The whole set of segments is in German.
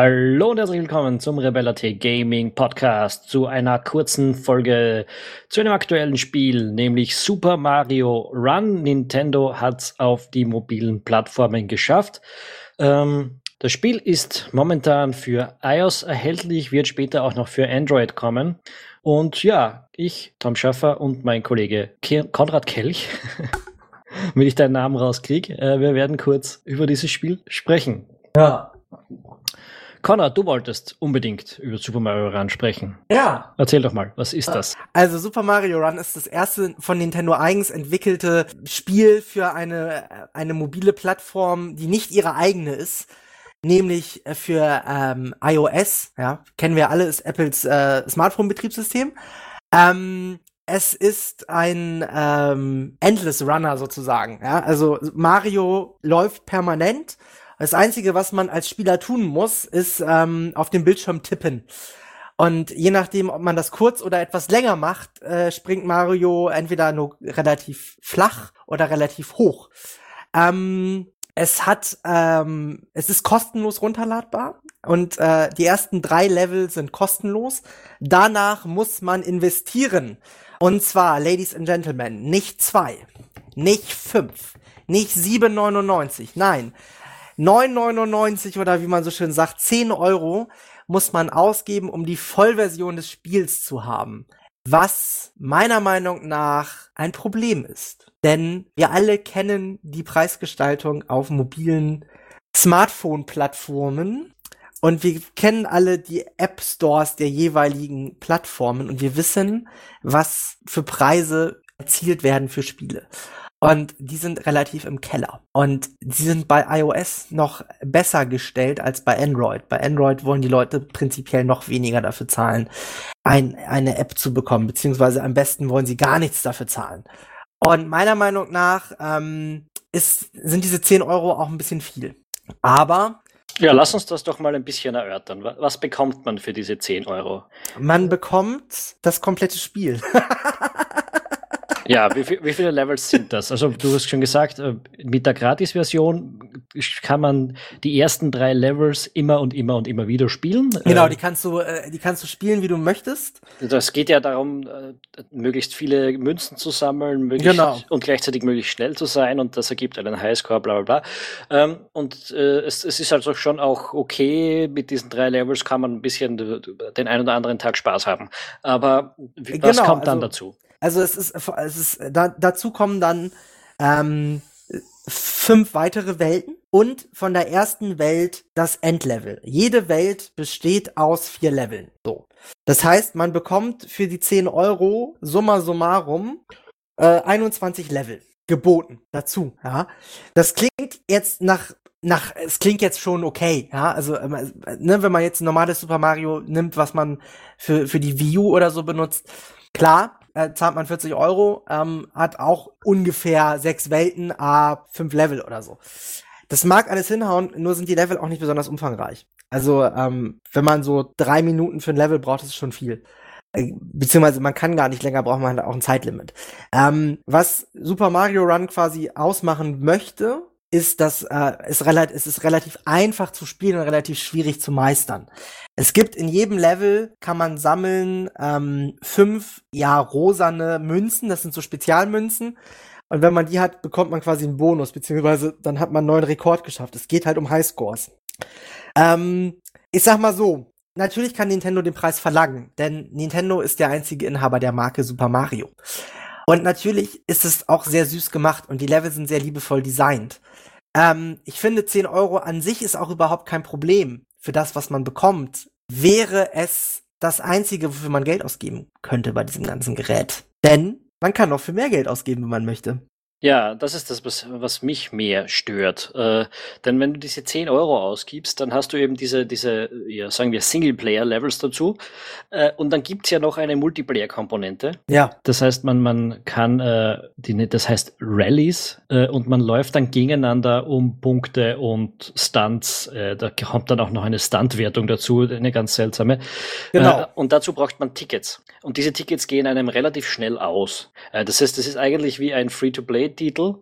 Hallo und herzlich willkommen zum Rebellate Gaming Podcast zu einer kurzen Folge zu einem aktuellen Spiel, nämlich Super Mario Run. Nintendo hat's auf die mobilen Plattformen geschafft. Ähm, das Spiel ist momentan für iOS erhältlich, wird später auch noch für Android kommen. Und ja, ich, Tom Schaffer und mein Kollege Konrad Kelch, wenn ich deinen Namen rauskriege, äh, wir werden kurz über dieses Spiel sprechen. Ja. Konrad, du wolltest unbedingt über Super Mario Run sprechen. Ja. Erzähl doch mal, was ist das? Also Super Mario Run ist das erste von Nintendo eigens entwickelte Spiel für eine, eine mobile Plattform, die nicht ihre eigene ist. Nämlich für ähm, iOS, ja, kennen wir alle, ist Apples äh, Smartphone-Betriebssystem. Ähm, es ist ein ähm, Endless Runner sozusagen. Ja? Also Mario läuft permanent das Einzige, was man als Spieler tun muss, ist ähm, auf dem Bildschirm tippen. Und je nachdem, ob man das kurz oder etwas länger macht, äh, springt Mario entweder nur relativ flach oder relativ hoch. Ähm, es hat, ähm, es ist kostenlos runterladbar und äh, die ersten drei Level sind kostenlos. Danach muss man investieren. Und zwar, Ladies and Gentlemen, nicht zwei, nicht fünf, nicht 7,99, nein, 9,99 oder wie man so schön sagt, 10 Euro muss man ausgeben, um die Vollversion des Spiels zu haben. Was meiner Meinung nach ein Problem ist. Denn wir alle kennen die Preisgestaltung auf mobilen Smartphone-Plattformen und wir kennen alle die App Stores der jeweiligen Plattformen und wir wissen, was für Preise erzielt werden für Spiele. Und die sind relativ im Keller. Und die sind bei iOS noch besser gestellt als bei Android. Bei Android wollen die Leute prinzipiell noch weniger dafür zahlen, ein, eine App zu bekommen, beziehungsweise am besten wollen sie gar nichts dafür zahlen. Und meiner Meinung nach ähm, ist, sind diese 10 Euro auch ein bisschen viel. Aber ja, lass uns das doch mal ein bisschen erörtern. Was bekommt man für diese 10 Euro? Man bekommt das komplette Spiel. Ja, wie, wie, viele Levels sind das? Also du hast schon gesagt, äh, mit der Gratis-Version kann man die ersten drei Levels immer und immer und immer wieder spielen. Genau, äh, die kannst du, äh, die kannst du spielen, wie du möchtest. Das geht ja darum, möglichst viele Münzen zu sammeln, genau. und gleichzeitig möglichst schnell zu sein und das ergibt einen Highscore, bla bla bla. Ähm, und es, es ist also schon auch okay, mit diesen drei Levels kann man ein bisschen den einen oder anderen Tag Spaß haben. Aber was genau, kommt dann also, dazu? Also es ist, es ist da, dazu kommen dann ähm, fünf weitere Welten und von der ersten Welt das Endlevel. Jede Welt besteht aus vier Leveln. So. Das heißt, man bekommt für die 10 Euro summa summarum äh, 21 Level geboten dazu. Ja, das klingt jetzt nach nach es klingt jetzt schon okay. Ja, also äh, ne, wenn man jetzt ein normales Super Mario nimmt, was man für für die Wii U oder so benutzt, klar äh, zahlt man 40 Euro, ähm, hat auch ungefähr sechs Welten, a fünf Level oder so. Das mag alles hinhauen, nur sind die Level auch nicht besonders umfangreich. Also, ähm, wenn man so drei Minuten für ein Level braucht, ist schon viel. Äh, beziehungsweise man kann gar nicht länger, braucht man halt auch ein Zeitlimit. Ähm, was Super Mario Run quasi ausmachen möchte, ist das äh, ist relativ es ist relativ einfach zu spielen und relativ schwierig zu meistern. Es gibt in jedem Level kann man sammeln ähm, fünf ja rosane Münzen, das sind so Spezialmünzen. Und wenn man die hat, bekommt man quasi einen Bonus, beziehungsweise dann hat man einen neuen Rekord geschafft. Es geht halt um Highscores. Ähm, ich sag mal so, natürlich kann Nintendo den Preis verlangen, denn Nintendo ist der einzige Inhaber der Marke Super Mario. Und natürlich ist es auch sehr süß gemacht und die Level sind sehr liebevoll designt. Ähm, ich finde, 10 Euro an sich ist auch überhaupt kein Problem für das, was man bekommt. Wäre es das Einzige, wofür man Geld ausgeben könnte bei diesem ganzen Gerät. Denn man kann auch für mehr Geld ausgeben, wenn man möchte. Ja, das ist das, was, was mich mehr stört. Äh, denn wenn du diese 10 Euro ausgibst, dann hast du eben diese, diese ja, sagen wir, Singleplayer-Levels dazu. Äh, und dann gibt's ja noch eine Multiplayer-Komponente. Ja. Das heißt, man, man kann, äh, die, das heißt Rallies, äh, und man läuft dann gegeneinander um Punkte und Stunts. Äh, da kommt dann auch noch eine Stuntwertung dazu, eine ganz seltsame. Genau. Äh, und dazu braucht man Tickets. Und diese Tickets gehen einem relativ schnell aus. Äh, das heißt, das ist eigentlich wie ein Free-to-Play Titel,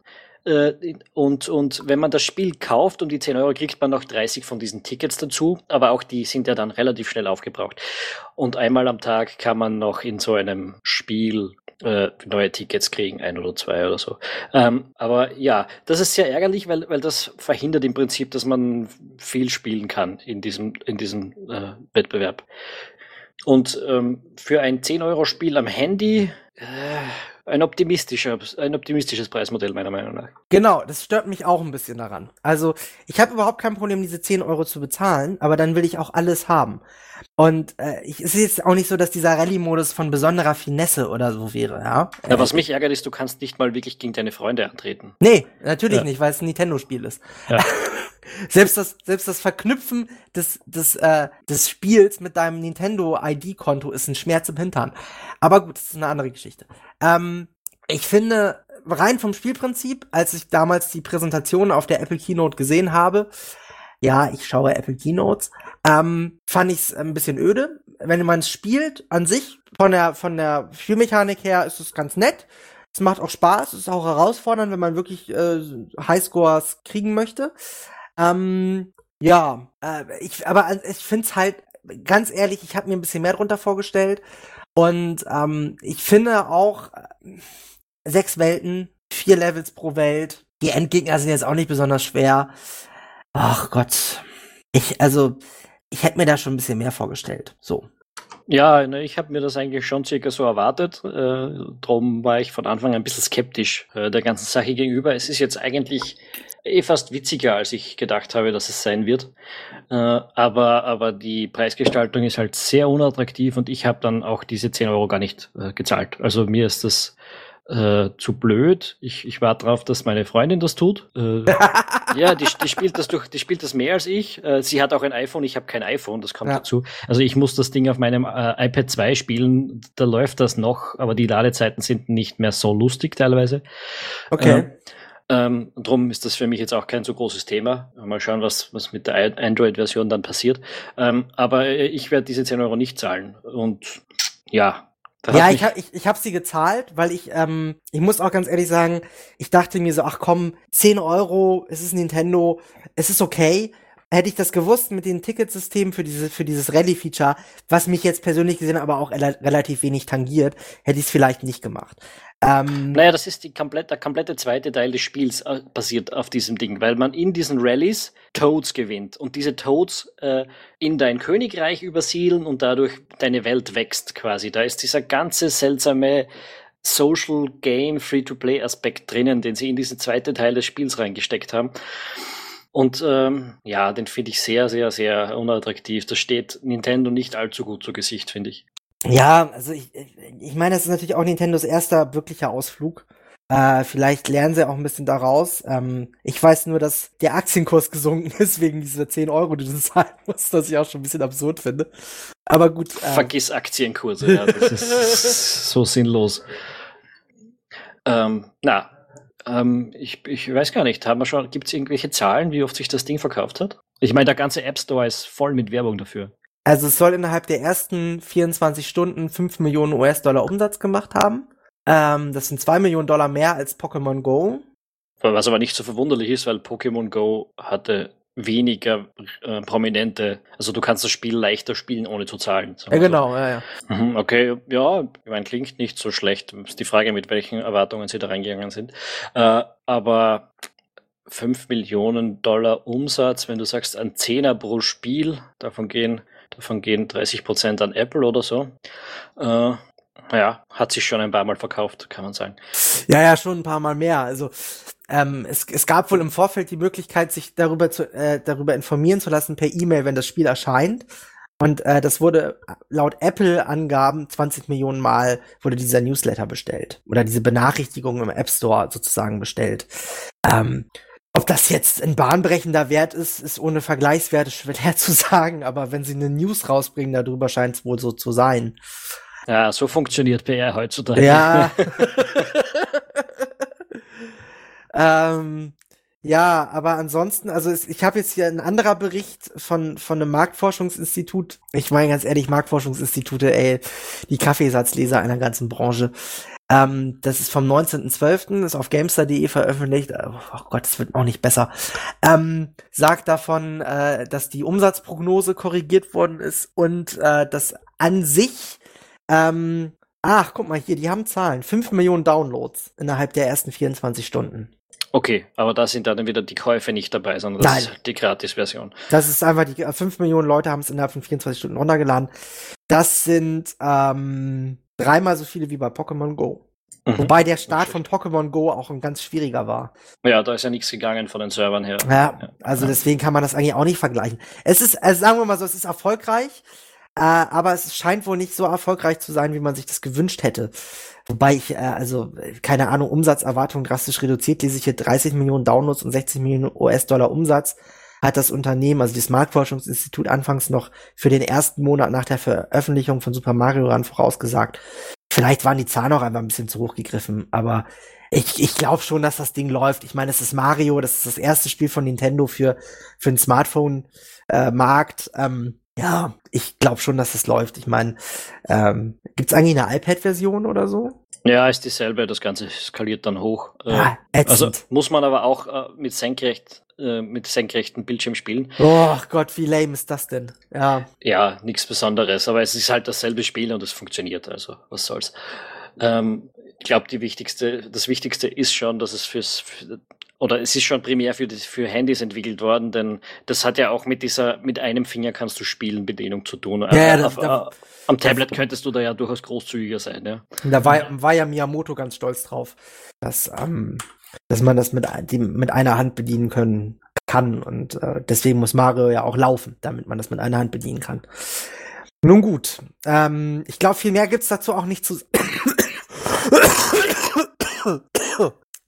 Äh, und, und wenn man das Spiel kauft um die 10 Euro, kriegt man noch 30 von diesen Tickets dazu. Aber auch die sind ja dann relativ schnell aufgebraucht. Und einmal am Tag kann man noch in so einem Spiel äh, neue Tickets kriegen, ein oder zwei oder so. Ähm, aber ja, das ist sehr ärgerlich, weil, weil das verhindert im Prinzip, dass man viel spielen kann in diesem, in diesem äh, Wettbewerb. Und ähm, für ein 10-Euro-Spiel am Handy äh, ein, optimistischer, ein optimistisches Preismodell, meiner Meinung nach. Genau, das stört mich auch ein bisschen daran. Also, ich habe überhaupt kein Problem, diese 10 Euro zu bezahlen, aber dann will ich auch alles haben. Und äh, ich, es ist jetzt auch nicht so, dass dieser Rallye-Modus von besonderer Finesse oder so wäre, ja. ja was mich ärgert, ist, du kannst nicht mal wirklich gegen deine Freunde antreten. Nee, natürlich ja. nicht, weil es ein Nintendo-Spiel ist. Ja. selbst das, selbst das Verknüpfen des, des, äh, des Spiels mit deinem Nintendo-ID-Konto ist ein Schmerz im Hintern. Aber gut, das ist eine andere Geschichte. Ähm, ich finde, rein vom Spielprinzip, als ich damals die Präsentation auf der Apple Keynote gesehen habe, ja, ich schaue Apple Keynotes, ähm, fand ich es ein bisschen öde. Wenn man es spielt, an sich, von der, von der Spielmechanik her, ist es ganz nett. Es macht auch Spaß, es ist auch herausfordernd, wenn man wirklich äh, Highscores kriegen möchte. Ähm, ja, äh, ich, aber ich finde es halt, ganz ehrlich, ich habe mir ein bisschen mehr drunter vorgestellt. Und ähm, ich finde auch äh, sechs Welten, vier Levels pro Welt. Die Endgegner sind jetzt auch nicht besonders schwer. Ach Gott. Ich, also, ich hätte mir da schon ein bisschen mehr vorgestellt. So. Ja, ne, ich habe mir das eigentlich schon circa so erwartet. Äh, drum war ich von Anfang an ein bisschen skeptisch äh, der ganzen Sache gegenüber. Es ist jetzt eigentlich eh fast witziger, als ich gedacht habe, dass es sein wird. Äh, aber, aber die Preisgestaltung ist halt sehr unattraktiv und ich habe dann auch diese 10 Euro gar nicht äh, gezahlt. Also mir ist das äh, zu blöd. Ich, ich warte darauf, dass meine Freundin das tut. Äh, ja, die, die, spielt das durch, die spielt das mehr als ich. Äh, sie hat auch ein iPhone, ich habe kein iPhone, das kommt ja. dazu. Also ich muss das Ding auf meinem äh, iPad 2 spielen, da läuft das noch, aber die Ladezeiten sind nicht mehr so lustig teilweise. Okay. Äh, ähm, drum ist das für mich jetzt auch kein so großes Thema. Mal schauen, was, was mit der Android-Version dann passiert. Ähm, aber äh, ich werde diese 10 Euro nicht zahlen. Und ja. Ja, ich habe ich, ich hab sie gezahlt, weil ich, ähm, ich muss auch ganz ehrlich sagen, ich dachte mir so, ach komm, 10 Euro, es ist Nintendo, es ist okay. Hätte ich das gewusst mit den Ticketsystemen für, diese, für dieses Rallye-Feature, was mich jetzt persönlich gesehen aber auch relativ wenig tangiert, hätte ich es vielleicht nicht gemacht. Ähm, naja, das ist die komplett, der komplette zweite Teil des Spiels äh, basiert auf diesem Ding, weil man in diesen Rallyes Toads gewinnt und diese Toads äh, in dein Königreich übersiedeln und dadurch deine Welt wächst quasi. Da ist dieser ganze seltsame Social Game Free-to-Play Aspekt drinnen, den sie in diesen zweiten Teil des Spiels reingesteckt haben. Und ähm, ja, den finde ich sehr, sehr, sehr unattraktiv. Das steht Nintendo nicht allzu gut zu Gesicht, finde ich. Ja, also ich, ich meine, das ist natürlich auch Nintendos erster wirklicher Ausflug. Äh, vielleicht lernen sie auch ein bisschen daraus. Ähm, ich weiß nur, dass der Aktienkurs gesunken ist wegen dieser 10 Euro, die du zahlen musst, was ich auch schon ein bisschen absurd finde. Aber gut. Äh, Vergiss Aktienkurse, ja, das ist so sinnlos. Ähm, na, ähm, ich, ich weiß gar nicht, haben wir schon, gibt es irgendwelche Zahlen, wie oft sich das Ding verkauft hat? Ich meine, der ganze App Store ist voll mit Werbung dafür. Also es soll innerhalb der ersten 24 Stunden 5 Millionen US-Dollar Umsatz gemacht haben. Ähm, das sind 2 Millionen Dollar mehr als Pokémon Go. Was aber nicht so verwunderlich ist, weil Pokémon Go hatte weniger äh, prominente, also du kannst das Spiel leichter spielen, ohne zu zahlen. Ja, genau, so. ja, ja. Mhm, okay, ja, ich meine, klingt nicht so schlecht. Ist die Frage, mit welchen Erwartungen sie da reingegangen sind. Äh, aber 5 Millionen Dollar Umsatz, wenn du sagst, ein Zehner pro Spiel, davon gehen Davon gehen 30 Prozent an Apple oder so. Äh, ja, hat sich schon ein paar Mal verkauft, kann man sagen. Ja, ja, schon ein paar Mal mehr. Also ähm, es, es gab wohl im Vorfeld die Möglichkeit, sich darüber zu, äh, darüber informieren zu lassen per E-Mail, wenn das Spiel erscheint. Und äh, das wurde laut Apple-Angaben 20 Millionen Mal wurde dieser Newsletter bestellt oder diese Benachrichtigung im App Store sozusagen bestellt. Ähm, ob das jetzt ein bahnbrechender Wert ist, ist ohne Vergleichswerte schwer zu sagen, aber wenn sie eine News rausbringen darüber, scheint es wohl so zu sein. Ja, so funktioniert PR heutzutage. Ja. ähm, Ja, aber ansonsten, also es, ich habe jetzt hier ein anderer Bericht von von einem Marktforschungsinstitut. Ich meine ganz ehrlich, Marktforschungsinstitute, ey, die Kaffeesatzleser einer ganzen Branche. Ähm, das ist vom 19.12., ist auf Gamestar.de veröffentlicht. Äh, oh Gott, es wird auch nicht besser. Ähm, sagt davon, äh, dass die Umsatzprognose korrigiert worden ist und äh, dass an sich ähm, Ach, guck mal hier, die haben Zahlen. 5 Millionen Downloads innerhalb der ersten 24 Stunden. Okay, aber da sind dann wieder die Käufe nicht dabei, sondern das Nein. ist die Gratis-Version. Das ist einfach die 5 Millionen Leute haben es innerhalb von 24 Stunden runtergeladen. Das sind ähm, dreimal so viele wie bei Pokémon Go. Mhm. Wobei der Start von Pokémon Go auch ein ganz schwieriger war. Ja, da ist ja nichts gegangen von den Servern her. Ja, also ja. deswegen kann man das eigentlich auch nicht vergleichen. Es ist, also sagen wir mal so, es ist erfolgreich, äh, aber es scheint wohl nicht so erfolgreich zu sein, wie man sich das gewünscht hätte. Wobei ich, äh, also, keine Ahnung, Umsatzerwartung drastisch reduziert, lese ich hier 30 Millionen Downloads und 60 Millionen US-Dollar Umsatz hat das Unternehmen, also das Marktforschungsinstitut, anfangs noch für den ersten Monat nach der Veröffentlichung von Super Mario Run vorausgesagt. Vielleicht waren die Zahlen auch einfach ein bisschen zu hoch gegriffen, aber ich, ich glaube schon, dass das Ding läuft. Ich meine, es ist Mario, das ist das erste Spiel von Nintendo für, für den Smartphone-Markt. Äh, ähm, ja, ich glaube schon, dass es läuft. Ich meine, ähm, gibt es eigentlich eine iPad-Version oder so? Ja, ist dieselbe. Das Ganze skaliert dann hoch. Äh, ah, also muss man aber auch äh, mit senkrecht äh, mit senkrechten Bildschirm spielen. Oh Gott, wie lame ist das denn? Ja. Ja, nichts Besonderes. Aber es ist halt dasselbe Spiel und es funktioniert. Also was soll's. Ähm, ich glaube, die wichtigste, das Wichtigste ist schon, dass es fürs, für, oder es ist schon primär für, für Handys entwickelt worden, denn das hat ja auch mit dieser, mit einem Finger kannst du spielen, Bedienung zu tun. Ja, äh, das, auf, da, am Tablet könntest du da ja durchaus großzügiger sein, ja. Da war, war ja Miyamoto ganz stolz drauf, dass, ähm, dass man das mit, die, mit einer Hand bedienen können kann und äh, deswegen muss Mario ja auch laufen, damit man das mit einer Hand bedienen kann. Nun gut, ähm, ich glaube, viel mehr gibt's dazu auch nicht zu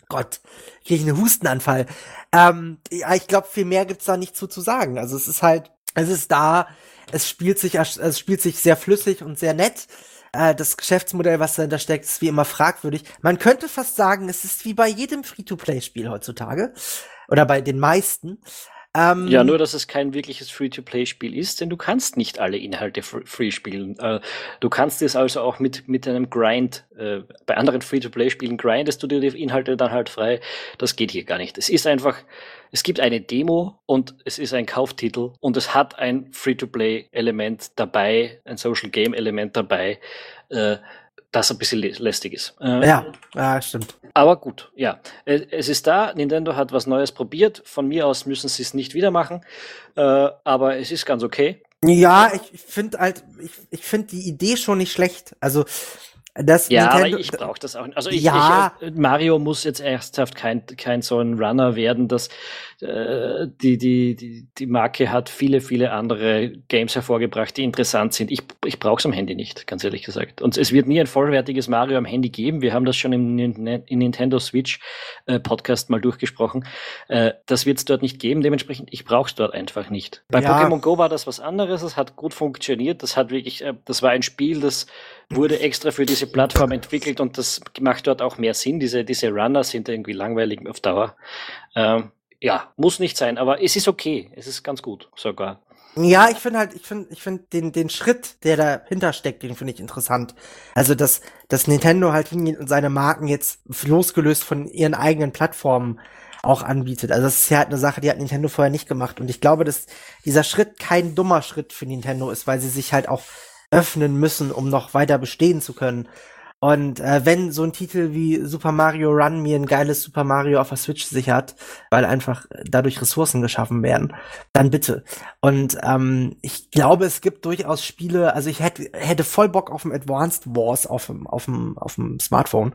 Gott, kriege ich einen Hustenanfall. Ähm, ja, ich glaube, viel mehr gibt's da nicht zu, zu sagen. Also es ist halt, es ist da, es spielt sich, es spielt sich sehr flüssig und sehr nett. Äh, das Geschäftsmodell, was dahinter steckt, ist wie immer fragwürdig. Man könnte fast sagen, es ist wie bei jedem Free-to-Play-Spiel heutzutage. Oder bei den meisten. Ähm, ja, nur dass es kein wirkliches Free-to-Play-Spiel ist, denn du kannst nicht alle Inhalte free spielen. Äh, du kannst es also auch mit, mit einem Grind, äh, bei anderen Free-to-Play-Spielen grindest du dir die Inhalte dann halt frei. Das geht hier gar nicht. Es ist einfach, es gibt eine Demo und es ist ein Kauftitel und es hat ein Free-to-Play-Element dabei, ein Social-Game-Element dabei. Äh, das ein bisschen lästig ist. Äh, ja, ja, stimmt. Aber gut, ja. Äh, es ist da, Nintendo hat was Neues probiert. Von mir aus müssen sie es nicht wieder machen, äh, aber es ist ganz okay. Ja, ich finde halt, ich, ich finde die Idee schon nicht schlecht. Also das ja, Nintendo, aber ich brauche das auch nicht. Also ich, ja. ich, äh, Mario muss jetzt ernsthaft kein, kein so ein Runner werden, dass die, die, die, die Marke hat viele, viele andere Games hervorgebracht, die interessant sind. Ich, ich brauche es am Handy nicht, ganz ehrlich gesagt. Und es wird nie ein vollwertiges Mario am Handy geben. Wir haben das schon im, im Nintendo Switch äh, Podcast mal durchgesprochen. Äh, das wird es dort nicht geben. Dementsprechend, ich brauche es dort einfach nicht. Bei ja. Pokémon Go war das was anderes. Es hat gut funktioniert. Das hat wirklich, äh, das war ein Spiel, das wurde extra für diese Plattform entwickelt und das macht dort auch mehr Sinn. Diese, diese Runner sind irgendwie langweilig auf Dauer. Ähm, ja, muss nicht sein, aber es ist okay. Es ist ganz gut sogar. Ja, ich finde halt, ich finde, ich finde den, den Schritt, der dahinter steckt, den finde ich interessant. Also, dass, dass Nintendo halt seine Marken jetzt losgelöst von ihren eigenen Plattformen auch anbietet. Also, das ist ja halt eine Sache, die hat Nintendo vorher nicht gemacht. Und ich glaube, dass dieser Schritt kein dummer Schritt für Nintendo ist, weil sie sich halt auch öffnen müssen, um noch weiter bestehen zu können. Und äh, wenn so ein Titel wie Super Mario Run mir ein geiles Super Mario auf der Switch sichert, weil einfach dadurch Ressourcen geschaffen werden, dann bitte. Und ähm, ich glaube, es gibt durchaus Spiele, also ich hätte, hätte voll Bock auf dem Advanced Wars auf dem, auf dem, auf dem Smartphone.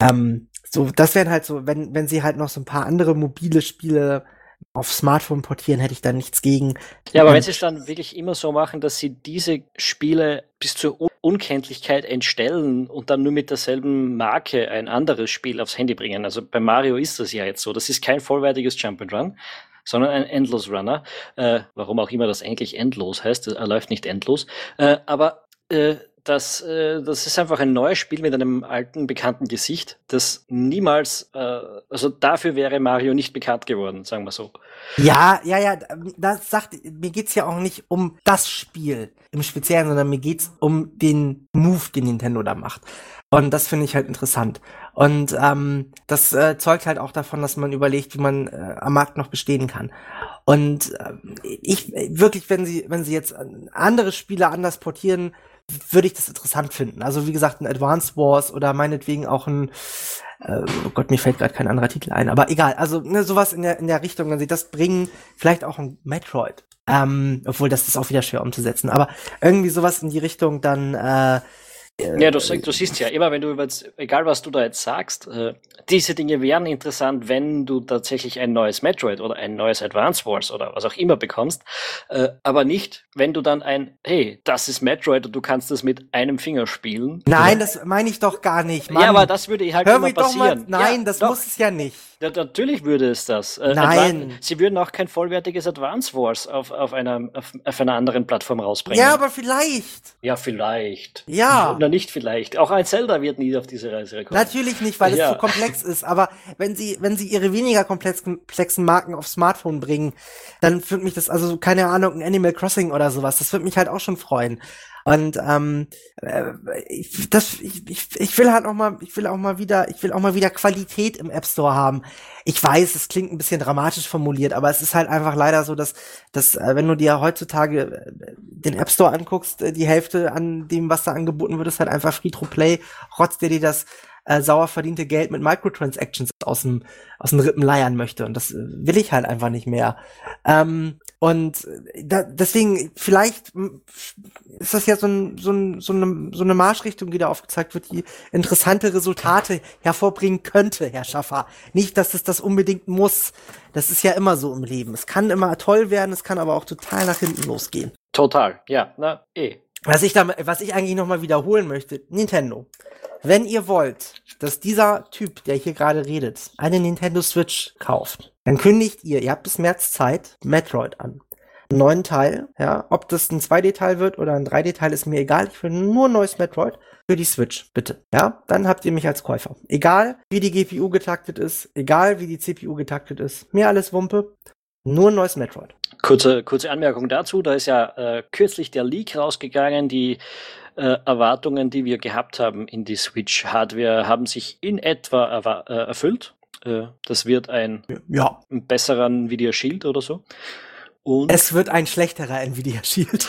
Ähm, so, das wären halt so, wenn, wenn sie halt noch so ein paar andere mobile Spiele auf Smartphone portieren, hätte ich da nichts gegen. Ja, aber wenn sie es dann wirklich immer so machen, dass sie diese Spiele bis zur Unkenntlichkeit entstellen und dann nur mit derselben Marke ein anderes Spiel aufs Handy bringen. Also bei Mario ist das ja jetzt so. Das ist kein vollwertiges Jump and Run, sondern ein Endless Runner. Äh, warum auch immer das eigentlich endlos heißt, er läuft nicht endlos. Äh, aber äh, dass äh, das ist einfach ein neues Spiel mit einem alten, bekannten Gesicht, das niemals, äh, also dafür wäre Mario nicht bekannt geworden, sagen wir so. Ja, ja, ja, das sagt, mir geht's ja auch nicht um das Spiel im Speziellen, sondern mir geht's um den Move, den Nintendo da macht. Und das finde ich halt interessant. Und ähm, das äh, zeugt halt auch davon, dass man überlegt, wie man äh, am Markt noch bestehen kann. Und äh, ich wirklich, wenn sie, wenn sie jetzt andere Spiele anders portieren, würde ich das interessant finden. Also wie gesagt, ein Advance Wars oder meinetwegen auch ein äh, oh Gott, mir fällt gerade kein anderer Titel ein, aber egal. Also ne, sowas in der in der Richtung, wenn sie das bringen, vielleicht auch ein Metroid. Ähm, obwohl das ist auch wieder schwer umzusetzen. Aber irgendwie sowas in die Richtung, dann äh, ja, du, du siehst ja immer, wenn du über, egal was du da jetzt sagst, äh, diese Dinge wären interessant, wenn du tatsächlich ein neues Metroid oder ein neues Advance Wars oder was auch immer bekommst, äh, aber nicht, wenn du dann ein, hey, das ist Metroid und du kannst das mit einem Finger spielen. Nein, oder? das meine ich doch gar nicht. Mann. Ja, aber das würde halt Hör immer passieren. Mal, nein, ja, das doch. muss es ja nicht. Ja, natürlich würde es das. Äh, Nein. Advan Sie würden auch kein vollwertiges Advance Wars auf, auf, einer, auf, auf einer anderen Plattform rausbringen. Ja, aber vielleicht. Ja, vielleicht. Ja. Na, nicht vielleicht. Auch ein Zelda wird nie auf diese Reise kommen. Natürlich nicht, weil ja. es zu komplex ist. Aber wenn Sie, wenn Sie Ihre weniger komplexen Marken auf Smartphone bringen, dann würde mich das, also keine Ahnung, ein Animal Crossing oder sowas, das würde mich halt auch schon freuen. Und ähm, äh, ich, das, ich, ich, ich will halt auch mal, ich will auch mal wieder, ich will auch mal wieder Qualität im App Store haben. Ich weiß, es klingt ein bisschen dramatisch formuliert, aber es ist halt einfach leider so, dass, dass äh, wenn du dir heutzutage äh, den App Store anguckst, die Hälfte an dem, was da angeboten wird, ist halt einfach Free-to-Play, rotzt dir das äh, sauer verdiente Geld mit Microtransactions aus dem, aus den Rippen leiern möchte. Und das will ich halt einfach nicht mehr. Ähm, und äh, da, deswegen, vielleicht ist das ja so, ein, so, ein, so, eine, so eine Marschrichtung, die da aufgezeigt wird, die interessante Resultate hervorbringen könnte, Herr Schaffer. Nicht, dass es das unbedingt muss. Das ist ja immer so im Leben. Es kann immer toll werden, es kann aber auch total nach hinten losgehen. Total, ja, na, eh. Was ich, da, was ich eigentlich nochmal wiederholen möchte, Nintendo. Wenn ihr wollt, dass dieser Typ, der hier gerade redet, eine Nintendo Switch kauft, dann kündigt ihr, ihr habt bis März Zeit, Metroid an. Neuen Teil, ja, ob das ein 2D-Teil wird oder ein 3D-Teil, ist mir egal. Ich will nur ein neues Metroid für die Switch, bitte. Ja, dann habt ihr mich als Käufer. Egal, wie die GPU getaktet ist, egal, wie die CPU getaktet ist, mir alles Wumpe. Nur ein neues Metroid. Kurze, kurze Anmerkung dazu, da ist ja äh, kürzlich der Leak rausgegangen, die äh, Erwartungen, die wir gehabt haben in die Switch-Hardware, haben sich in etwa äh, erfüllt. Äh, das wird ein, ja. ein besserer Nvidia Shield oder so. Und es wird ein schlechterer Nvidia Shield.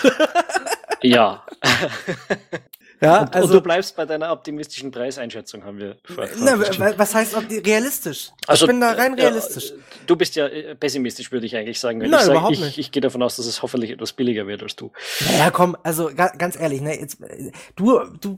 ja. Ja, und, also, und du bleibst bei deiner optimistischen Preiseinschätzung, haben wir na, Was heißt realistisch? Also, ich bin da rein realistisch. Ja, du bist ja äh, pessimistisch, würde ich eigentlich sagen. Nein, ich sag, überhaupt ich, nicht. Ich gehe davon aus, dass es hoffentlich etwas billiger wird als du. Ja, komm, also ganz ehrlich, ne, jetzt, du, du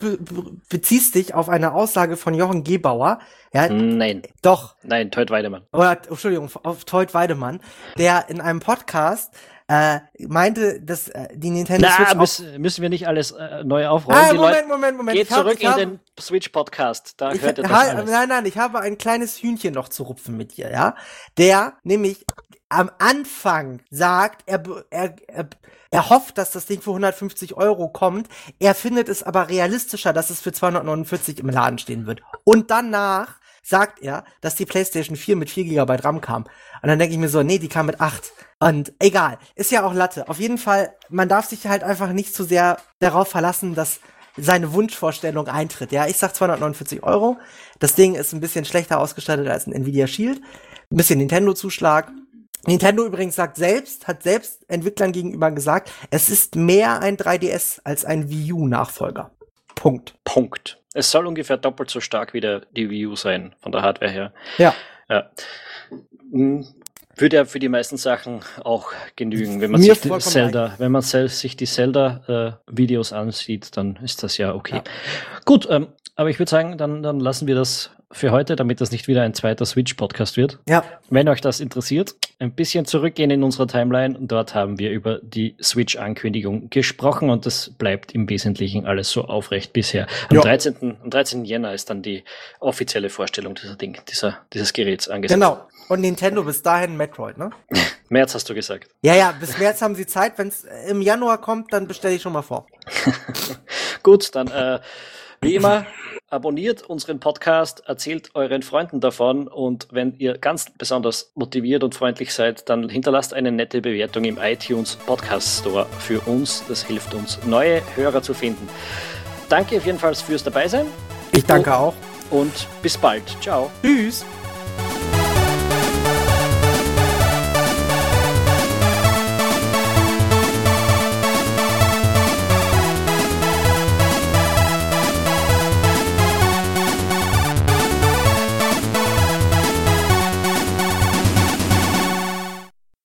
beziehst dich auf eine Aussage von Jochen Gebauer. Ja, Nein. Doch. Nein, Teut Weidemann. Oder, Entschuldigung, auf Teut Weidemann, der in einem Podcast äh, meinte, dass äh, die Nintendo Na, Switch müssen, müssen wir nicht alles äh, neu aufrollen. Ah, Moment, Leute, Moment, Moment. Geht zurück hab, in hab, den Switch-Podcast, da hört ihr das halt, alles. Nein, nein, ich habe ein kleines Hühnchen noch zu rupfen mit dir, ja? Der nämlich am Anfang sagt, er, er, er, er hofft, dass das Ding für 150 Euro kommt. Er findet es aber realistischer, dass es für 249 im Laden stehen wird. Und danach sagt er, dass die PlayStation 4 mit 4 GB RAM kam. Und dann denke ich mir so, nee, die kam mit 8. Und egal, ist ja auch Latte. Auf jeden Fall, man darf sich halt einfach nicht zu sehr darauf verlassen, dass seine Wunschvorstellung eintritt. Ja, ich sag 249 Euro. Das Ding ist ein bisschen schlechter ausgestattet als ein Nvidia Shield. Ein bisschen Nintendo-Zuschlag. Nintendo übrigens sagt selbst, hat selbst Entwicklern gegenüber gesagt, es ist mehr ein 3DS als ein Wii U-Nachfolger. Punkt. Punkt. Es soll ungefähr doppelt so stark wie der, die Wii U sein, von der Hardware her. Ja. Ja. Hm, würde ja für die meisten Sachen auch genügen. Wenn man sich die Zelda, wenn man sich die Zelda-Videos äh, ansieht, dann ist das ja okay. Ja. Gut, ähm, aber ich würde sagen, dann, dann lassen wir das für heute, damit das nicht wieder ein zweiter Switch-Podcast wird. Ja. Wenn euch das interessiert, ein bisschen zurückgehen in unserer Timeline. Dort haben wir über die Switch-Ankündigung gesprochen und das bleibt im Wesentlichen alles so aufrecht bisher. Am, 13., am 13. Jänner ist dann die offizielle Vorstellung dieser Ding, dieser, dieses Geräts angesetzt. Genau. Und Nintendo bis dahin Metroid, ne? März hast du gesagt. Ja, ja, bis März haben sie Zeit. Wenn es im Januar kommt, dann bestelle ich schon mal vor. Gut, dann äh, wie immer, abonniert unseren Podcast, erzählt euren Freunden davon und wenn ihr ganz besonders motiviert und freundlich seid, dann hinterlasst eine nette Bewertung im iTunes Podcast Store für uns. Das hilft uns, neue Hörer zu finden. Danke auf jeden Fall fürs Dabeisein. Ich danke auch. Und bis bald. Ciao. Tschüss.